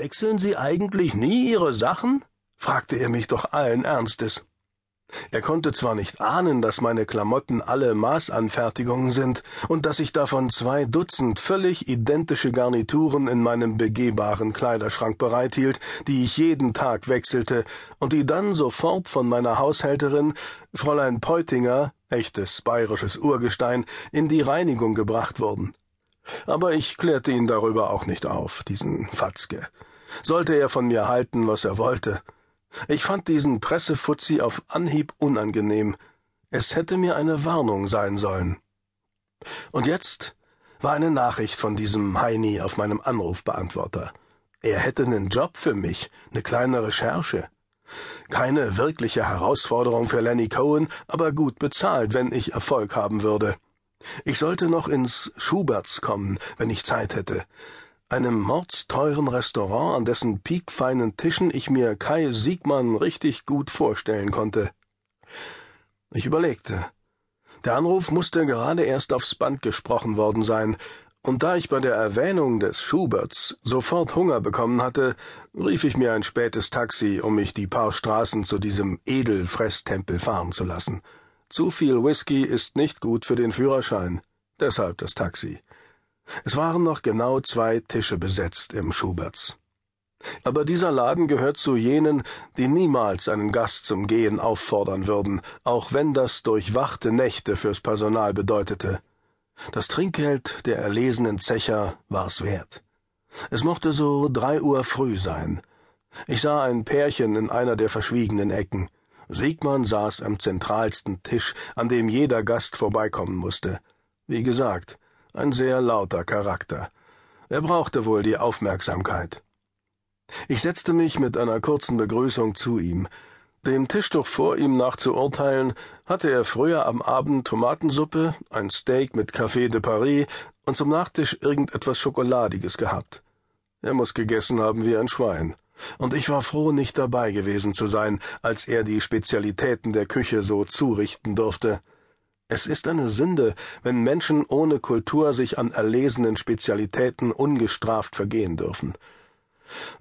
Wechseln Sie eigentlich nie Ihre Sachen? fragte er mich doch allen Ernstes. Er konnte zwar nicht ahnen, dass meine Klamotten alle Maßanfertigungen sind und dass ich davon zwei Dutzend völlig identische Garnituren in meinem begehbaren Kleiderschrank bereithielt, die ich jeden Tag wechselte und die dann sofort von meiner Haushälterin, Fräulein Peutinger, echtes bayerisches Urgestein, in die Reinigung gebracht wurden. Aber ich klärte ihn darüber auch nicht auf, diesen Fatzke. Sollte er von mir halten, was er wollte. Ich fand diesen Pressefuzzi auf Anhieb unangenehm. Es hätte mir eine Warnung sein sollen. Und jetzt war eine Nachricht von diesem Heini auf meinem Anrufbeantworter. Er hätte einen Job für mich, eine kleine Recherche. Keine wirkliche Herausforderung für Lenny Cohen, aber gut bezahlt, wenn ich Erfolg haben würde. Ich sollte noch ins Schuberts kommen, wenn ich Zeit hätte. Einem mordsteuren Restaurant, an dessen piekfeinen Tischen ich mir Kai Siegmann richtig gut vorstellen konnte. Ich überlegte. Der Anruf musste gerade erst aufs Band gesprochen worden sein, und da ich bei der Erwähnung des Schuberts sofort Hunger bekommen hatte, rief ich mir ein spätes Taxi, um mich die paar Straßen zu diesem Edelfresstempel fahren zu lassen. Zu viel Whisky ist nicht gut für den Führerschein. Deshalb das Taxi. Es waren noch genau zwei Tische besetzt im Schuberts. Aber dieser Laden gehört zu jenen, die niemals einen Gast zum Gehen auffordern würden, auch wenn das durchwachte Nächte fürs Personal bedeutete. Das Trinkgeld der erlesenen Zecher war's wert. Es mochte so drei Uhr früh sein. Ich sah ein Pärchen in einer der verschwiegenen Ecken. Siegmann saß am zentralsten Tisch, an dem jeder Gast vorbeikommen musste. Wie gesagt, ein sehr lauter Charakter. Er brauchte wohl die Aufmerksamkeit. Ich setzte mich mit einer kurzen Begrüßung zu ihm. Dem Tischtuch vor ihm nach zu urteilen, hatte er früher am Abend Tomatensuppe, ein Steak mit Café de Paris und zum Nachtisch irgendetwas Schokoladiges gehabt. Er muss gegessen haben wie ein Schwein und ich war froh, nicht dabei gewesen zu sein, als er die Spezialitäten der Küche so zurichten durfte. Es ist eine Sünde, wenn Menschen ohne Kultur sich an erlesenen Spezialitäten ungestraft vergehen dürfen.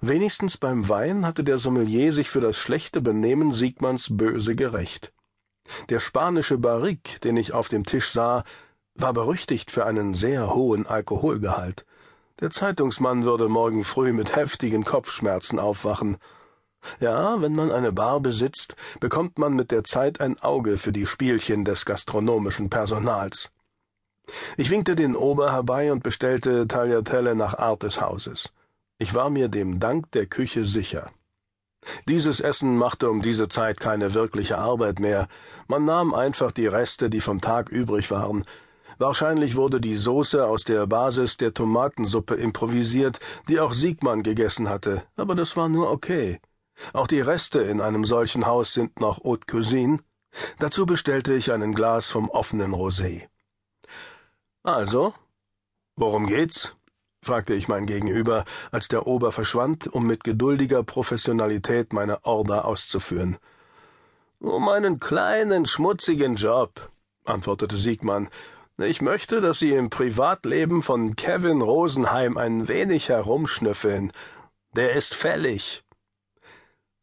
Wenigstens beim Wein hatte der Sommelier sich für das schlechte Benehmen Siegmanns böse gerecht. Der spanische Barrique, den ich auf dem Tisch sah, war berüchtigt für einen sehr hohen Alkoholgehalt. Der Zeitungsmann würde morgen früh mit heftigen Kopfschmerzen aufwachen. Ja, wenn man eine Bar besitzt, bekommt man mit der Zeit ein Auge für die Spielchen des gastronomischen Personals. Ich winkte den Ober herbei und bestellte Tagliatelle nach Art des Hauses. Ich war mir dem Dank der Küche sicher. Dieses Essen machte um diese Zeit keine wirkliche Arbeit mehr. Man nahm einfach die Reste, die vom Tag übrig waren, Wahrscheinlich wurde die Soße aus der Basis der Tomatensuppe improvisiert, die auch Siegmann gegessen hatte, aber das war nur okay. Auch die Reste in einem solchen Haus sind noch Haute Cuisine. Dazu bestellte ich einen Glas vom offenen Rosé. Also, worum geht's? fragte ich mein Gegenüber, als der Ober verschwand, um mit geduldiger Professionalität meine Order auszuführen. Um einen kleinen, schmutzigen Job, antwortete Siegmann ich möchte, dass Sie im Privatleben von Kevin Rosenheim ein wenig herumschnüffeln. Der ist fällig.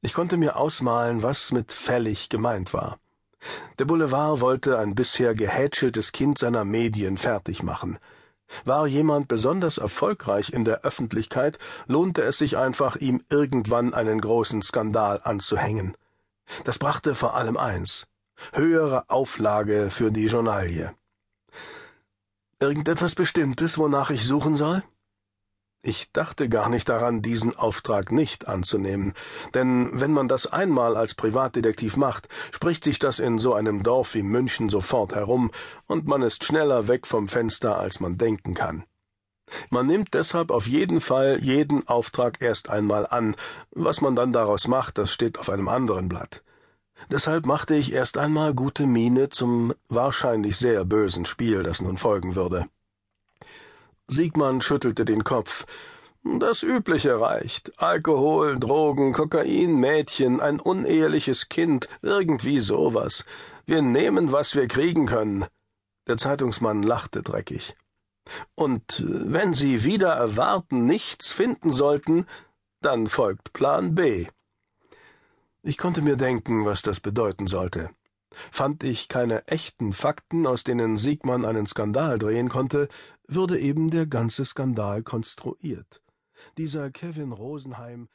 Ich konnte mir ausmalen, was mit fällig gemeint war. Der Boulevard wollte ein bisher gehätscheltes Kind seiner Medien fertig machen. War jemand besonders erfolgreich in der Öffentlichkeit, lohnte es sich einfach, ihm irgendwann einen großen Skandal anzuhängen. Das brachte vor allem eins höhere Auflage für die Journalie. Irgendetwas Bestimmtes, wonach ich suchen soll? Ich dachte gar nicht daran, diesen Auftrag nicht anzunehmen, denn wenn man das einmal als Privatdetektiv macht, spricht sich das in so einem Dorf wie München sofort herum, und man ist schneller weg vom Fenster, als man denken kann. Man nimmt deshalb auf jeden Fall jeden Auftrag erst einmal an, was man dann daraus macht, das steht auf einem anderen Blatt. Deshalb machte ich erst einmal gute Miene zum wahrscheinlich sehr bösen Spiel, das nun folgen würde. Siegmann schüttelte den Kopf. Das Übliche reicht. Alkohol, Drogen, Kokain, Mädchen, ein uneheliches Kind, irgendwie sowas. Wir nehmen, was wir kriegen können. Der Zeitungsmann lachte dreckig. Und wenn Sie wieder erwarten nichts finden sollten, dann folgt Plan B. Ich konnte mir denken, was das bedeuten sollte. Fand ich keine echten Fakten, aus denen Siegmann einen Skandal drehen konnte, würde eben der ganze Skandal konstruiert. Dieser Kevin Rosenheim